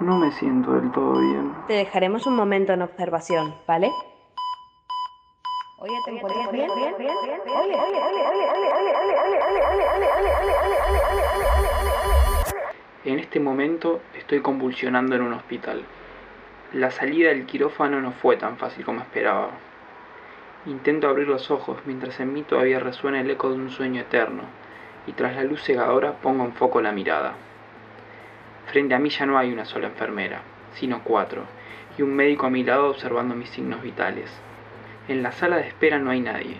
No me siento del todo bien. Te dejaremos un momento en observación, ¿vale? Oye, ¿te encuentras bien? Oye, En este momento estoy convulsionando en un hospital. La salida del quirófano no fue tan fácil como esperaba. Intento abrir los ojos mientras en mí todavía resuena el eco de un sueño eterno, y tras la luz cegadora pongo en foco la mirada. Frente a mí ya no hay una sola enfermera, sino cuatro, y un médico a mi lado observando mis signos vitales. En la sala de espera no hay nadie,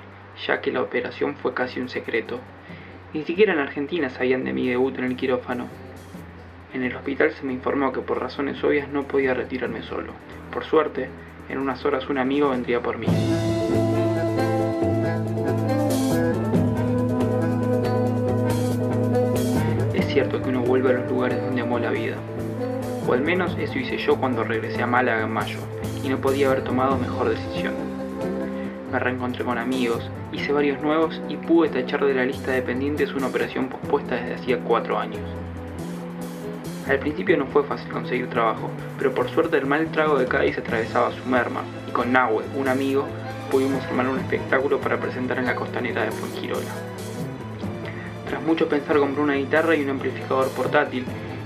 ya que la operación fue casi un secreto. Ni siquiera en Argentina sabían de mi debut en el quirófano. En el hospital se me informó que por razones obvias no podía retirarme solo. Por suerte, en unas horas un amigo vendría por mí. Cierto que uno vuelve a los lugares donde amó la vida. O al menos eso hice yo cuando regresé a Málaga en mayo, y no podía haber tomado mejor decisión. Me reencontré con amigos, hice varios nuevos y pude tachar de la lista de pendientes una operación pospuesta desde hacía cuatro años. Al principio no fue fácil conseguir trabajo, pero por suerte el mal trago de Cádiz atravesaba su merma, y con Nahue, un amigo, pudimos armar un espectáculo para presentar en la costanera de Fuengirola. Tras mucho pensar compré una guitarra y un amplificador portátil,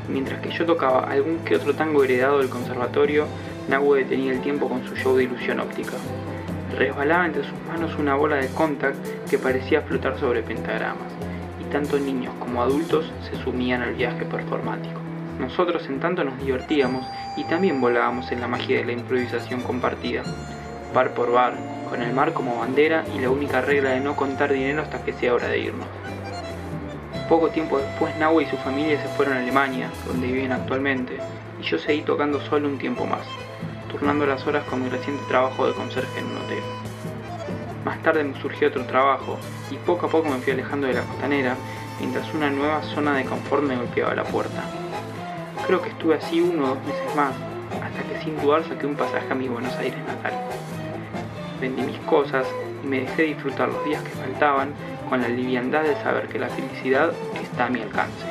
mientras que yo tocaba algún que otro tango heredado del conservatorio, Nahue detenía el tiempo con su show de ilusión óptica. Resbalaba entre sus manos una bola de contact que parecía flotar sobre pentagramas, y tanto niños como adultos se sumían al viaje performático. Nosotros en tanto nos divertíamos y también volábamos en la magia de la improvisación compartida, bar por bar, con el mar como bandera y la única regla de no contar dinero hasta que sea hora de irnos. Poco tiempo después Nahue y su familia se fueron a Alemania, donde viven actualmente, y yo seguí tocando solo un tiempo más, turnando las horas con mi reciente trabajo de conserje en un hotel. Más tarde me surgió otro trabajo, y poco a poco me fui alejando de la costanera, mientras una nueva zona de confort me golpeaba la puerta. Creo que estuve así uno o dos meses más, hasta que sin dudar saqué un pasaje a mi Buenos Aires natal. Vendí mis cosas y me dejé disfrutar los días que faltaban con la liviandad de saber que la felicidad está a mi alcance.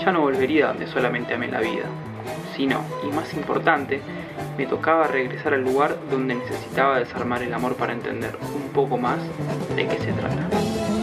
Ya no volvería donde solamente amé la vida, sino, y más importante, me tocaba regresar al lugar donde necesitaba desarmar el amor para entender un poco más de qué se trata.